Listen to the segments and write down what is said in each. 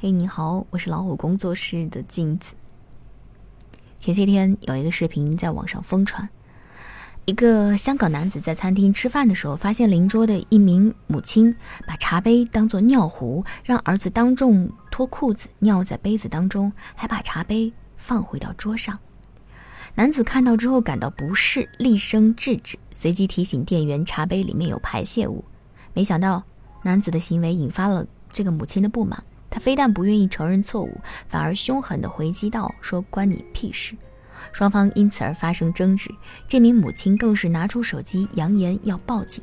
嘿，你好，我是老虎工作室的镜子。前些天有一个视频在网上疯传，一个香港男子在餐厅吃饭的时候，发现邻桌的一名母亲把茶杯当做尿壶，让儿子当众脱裤子尿在杯子当中，还把茶杯放回到桌上。男子看到之后感到不适，厉声制止，随即提醒店员茶杯里面有排泄物。没想到男子的行为引发了这个母亲的不满。他非但不愿意承认错误，反而凶狠地回击道：“说关你屁事！”双方因此而发生争执。这名母亲更是拿出手机，扬言要报警。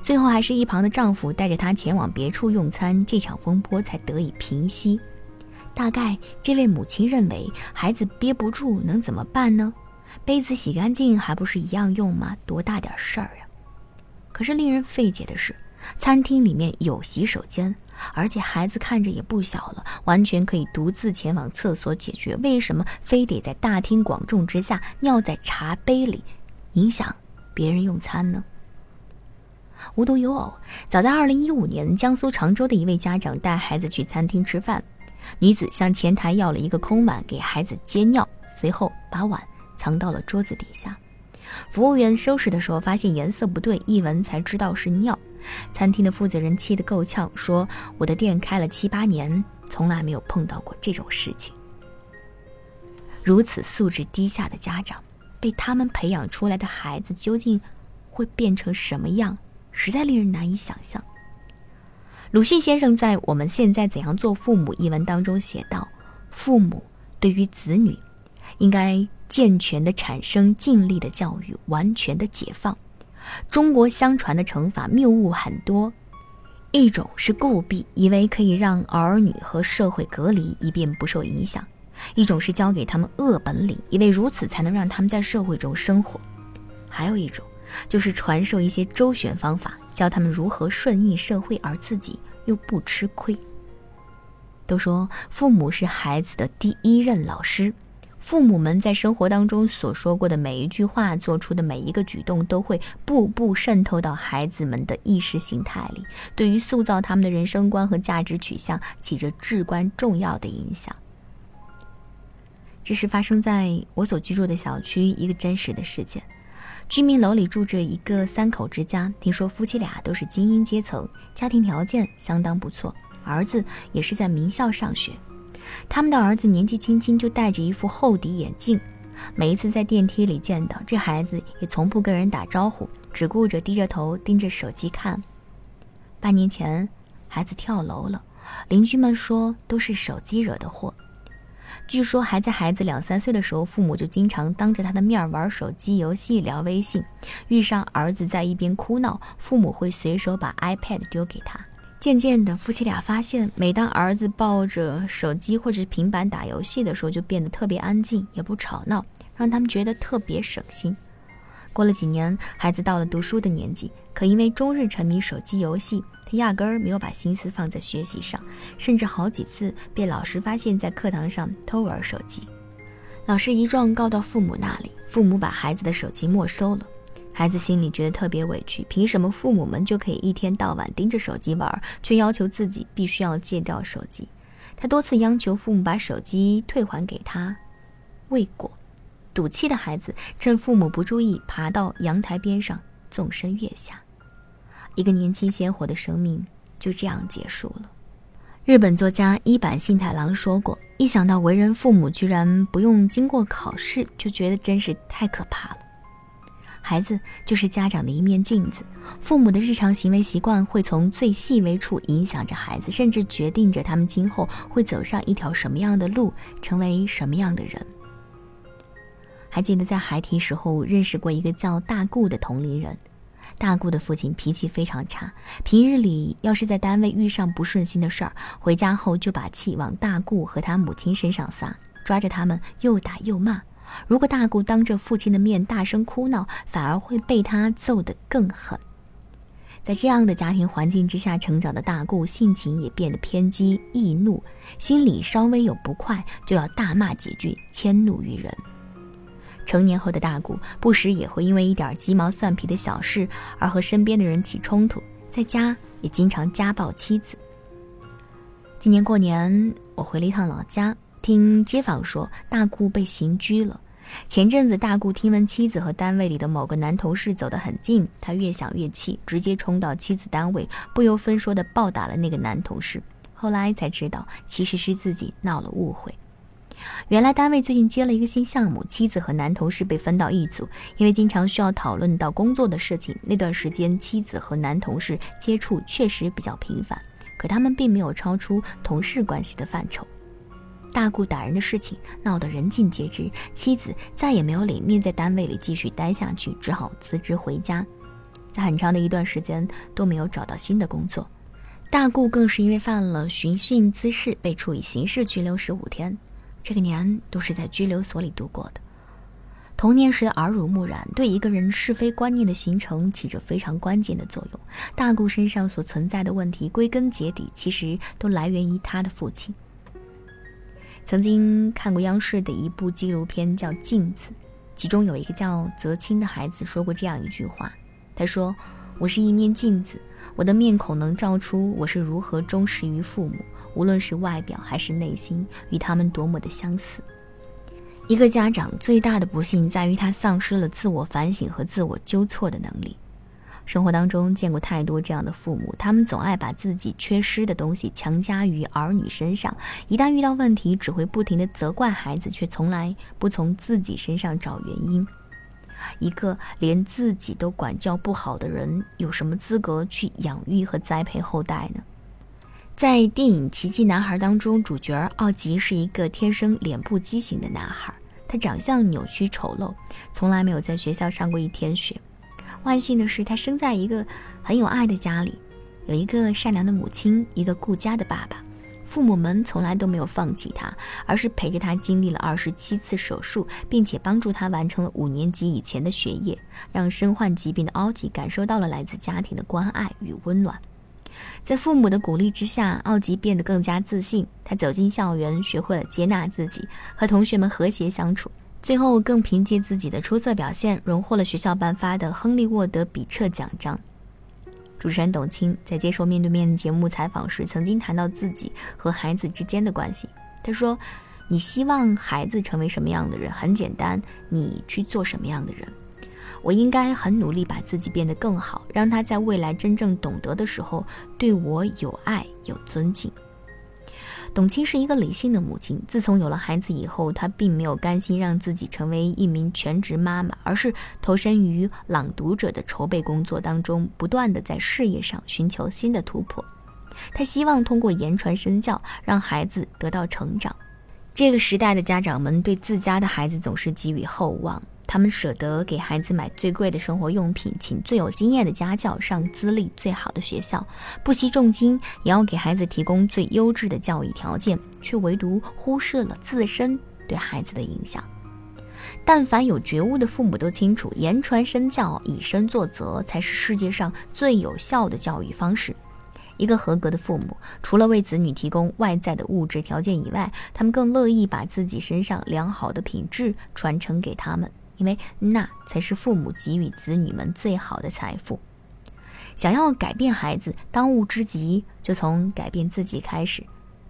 最后，还是一旁的丈夫带着她前往别处用餐，这场风波才得以平息。大概这位母亲认为，孩子憋不住能怎么办呢？杯子洗干净还不是一样用吗？多大点事儿啊！可是令人费解的是。餐厅里面有洗手间，而且孩子看着也不小了，完全可以独自前往厕所解决。为什么非得在大庭广众之下尿在茶杯里，影响别人用餐呢？无独有偶，早在2015年，江苏常州的一位家长带孩子去餐厅吃饭，女子向前台要了一个空碗给孩子接尿，随后把碗藏到了桌子底下。服务员收拾的时候发现颜色不对，一闻才知道是尿。餐厅的负责人气得够呛，说：“我的店开了七八年，从来没有碰到过这种事情。”如此素质低下的家长，被他们培养出来的孩子究竟会变成什么样，实在令人难以想象。鲁迅先生在《我们现在怎样做父母》一文当中写道：“父母对于子女，应该健全的产生，尽力的教育，完全的解放。”中国相传的惩罚谬误很多，一种是固闭，以为可以让儿女和社会隔离，以便不受影响；一种是教给他们恶本领，以为如此才能让他们在社会中生活；还有一种就是传授一些周旋方法，教他们如何顺应社会，而自己又不吃亏。都说父母是孩子的第一任老师。父母们在生活当中所说过的每一句话，做出的每一个举动，都会步步渗透到孩子们的意识形态里，对于塑造他们的人生观和价值取向起着至关重要的影响。这是发生在我所居住的小区一个真实的事件。居民楼里住着一个三口之家，听说夫妻俩都是精英阶层，家庭条件相当不错，儿子也是在名校上学。他们的儿子年纪轻轻就戴着一副厚底眼镜，每一次在电梯里见到这孩子，也从不跟人打招呼，只顾着低着头盯着手机看。半年前，孩子跳楼了，邻居们说都是手机惹的祸。据说还在孩子两三岁的时候，父母就经常当着他的面玩手机游戏、聊微信，遇上儿子在一边哭闹，父母会随手把 iPad 丢给他。渐渐的，夫妻俩发现，每当儿子抱着手机或者是平板打游戏的时候，就变得特别安静，也不吵闹，让他们觉得特别省心。过了几年，孩子到了读书的年纪，可因为终日沉迷手机游戏，他压根儿没有把心思放在学习上，甚至好几次被老师发现，在课堂上偷玩手机。老师一状告到父母那里，父母把孩子的手机没收了。孩子心里觉得特别委屈，凭什么父母们就可以一天到晚盯着手机玩，却要求自己必须要戒掉手机？他多次央求父母把手机退还给他，未果。赌气的孩子趁父母不注意，爬到阳台边上纵身跃下，一个年轻鲜活的生命就这样结束了。日本作家一坂幸太郎说过：“一想到为人父母居然不用经过考试，就觉得真是太可怕了。”孩子就是家长的一面镜子，父母的日常行为习惯会从最细微处影响着孩子，甚至决定着他们今后会走上一条什么样的路，成为什么样的人。还记得在孩提时候认识过一个叫大顾的同龄人，大顾的父亲脾气非常差，平日里要是在单位遇上不顺心的事儿，回家后就把气往大顾和他母亲身上撒，抓着他们又打又骂。如果大顾当着父亲的面大声哭闹，反而会被他揍得更狠。在这样的家庭环境之下成长的大顾，性情也变得偏激易怒，心里稍微有不快就要大骂几句，迁怒于人。成年后的大顾，不时也会因为一点鸡毛蒜皮的小事而和身边的人起冲突，在家也经常家暴妻子。今年过年，我回了一趟老家，听街坊说大姑被刑拘了。前阵子，大姑听闻妻子和单位里的某个男同事走得很近，他越想越气，直接冲到妻子单位，不由分说地暴打了那个男同事。后来才知道，其实是自己闹了误会。原来单位最近接了一个新项目，妻子和男同事被分到一组，因为经常需要讨论到工作的事情，那段时间妻子和男同事接触确实比较频繁。可他们并没有超出同事关系的范畴。大顾打人的事情闹得人尽皆知，妻子再也没有脸面在单位里继续待下去，只好辞职回家，在很长的一段时间都没有找到新的工作。大顾更是因为犯了寻衅滋事，被处以刑事拘留十五天，这个年都是在拘留所里度过的。童年时的耳濡目染，对一个人是非观念的形成起着非常关键的作用。大顾身上所存在的问题，归根结底其实都来源于他的父亲。曾经看过央视的一部纪录片，叫《镜子》，其中有一个叫泽清的孩子说过这样一句话：“他说，我是一面镜子，我的面孔能照出我是如何忠实于父母，无论是外表还是内心，与他们多么的相似。”一个家长最大的不幸在于他丧失了自我反省和自我纠错的能力。生活当中见过太多这样的父母，他们总爱把自己缺失的东西强加于儿女身上，一旦遇到问题，只会不停地责怪孩子，却从来不从自己身上找原因。一个连自己都管教不好的人，有什么资格去养育和栽培后代呢？在电影《奇迹男孩》当中，主角奥吉是一个天生脸部畸形的男孩，他长相扭曲丑陋，从来没有在学校上过一天学。万幸的是，他生在一个很有爱的家里，有一个善良的母亲，一个顾家的爸爸。父母们从来都没有放弃他，而是陪着他经历了二十七次手术，并且帮助他完成了五年级以前的学业，让身患疾病的奥吉感受到了来自家庭的关爱与温暖。在父母的鼓励之下，奥吉变得更加自信。他走进校园，学会了接纳自己，和同学们和谐相处。最后，更凭借自己的出色表现，荣获了学校颁发的亨利沃德比彻奖章。主持人董卿在接受面对面节目采访时，曾经谈到自己和孩子之间的关系。他说：“你希望孩子成为什么样的人？很简单，你去做什么样的人。”我应该很努力把自己变得更好，让他在未来真正懂得的时候对我有爱有尊敬。董卿是一个理性的母亲，自从有了孩子以后，她并没有甘心让自己成为一名全职妈妈，而是投身于朗读者的筹备工作当中，不断的在事业上寻求新的突破。她希望通过言传身教，让孩子得到成长。这个时代的家长们对自家的孩子总是寄予厚望。他们舍得给孩子买最贵的生活用品，请最有经验的家教，上资历最好的学校，不惜重金也要给孩子提供最优质的教育条件，却唯独忽视了自身对孩子的影响。但凡有觉悟的父母都清楚，言传身教，以身作则，才是世界上最有效的教育方式。一个合格的父母，除了为子女提供外在的物质条件以外，他们更乐意把自己身上良好的品质传承给他们。因为那才是父母给予子女们最好的财富。想要改变孩子，当务之急就从改变自己开始。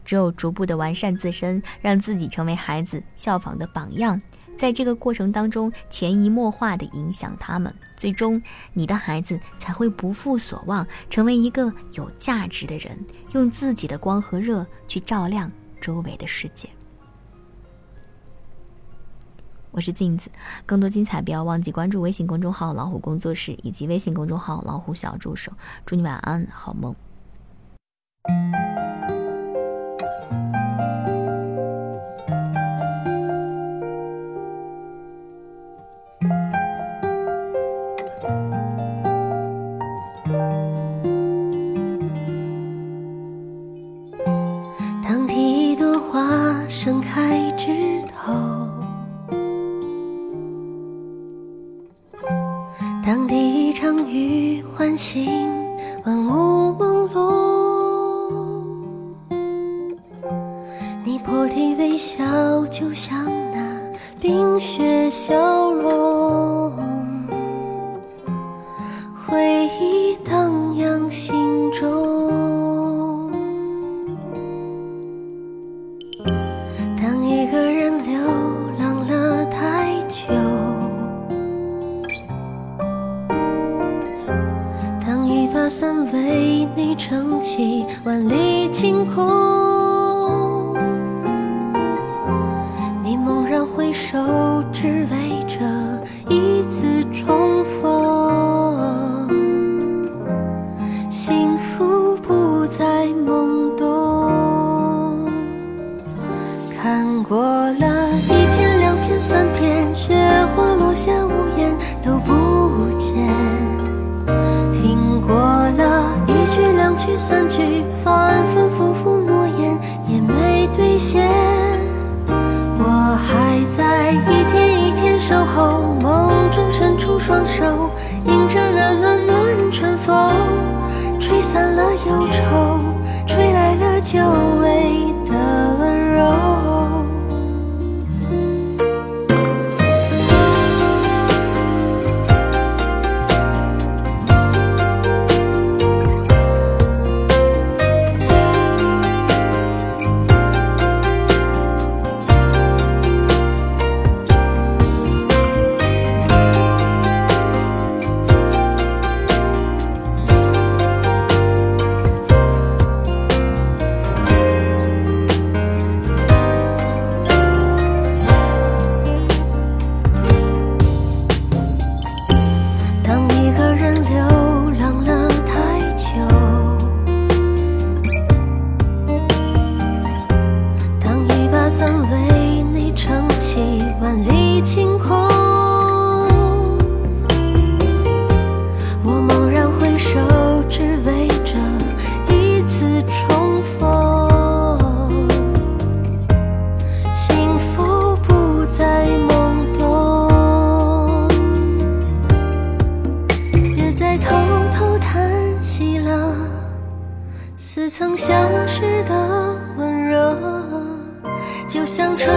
只有逐步的完善自身，让自己成为孩子效仿的榜样，在这个过程当中潜移默化的影响他们，最终你的孩子才会不负所望，成为一个有价值的人，用自己的光和热去照亮周围的世界。我是镜子，更多精彩不要忘记关注微信公众号“老虎工作室”以及微信公众号“老虎小助手”。祝你晚安，好梦。当第一朵花盛开心。万物天，我还在一天一天守候，梦中伸出双手，迎着那暖暖春风，吹散了忧愁，吹来了久违。曾相识的温柔就像春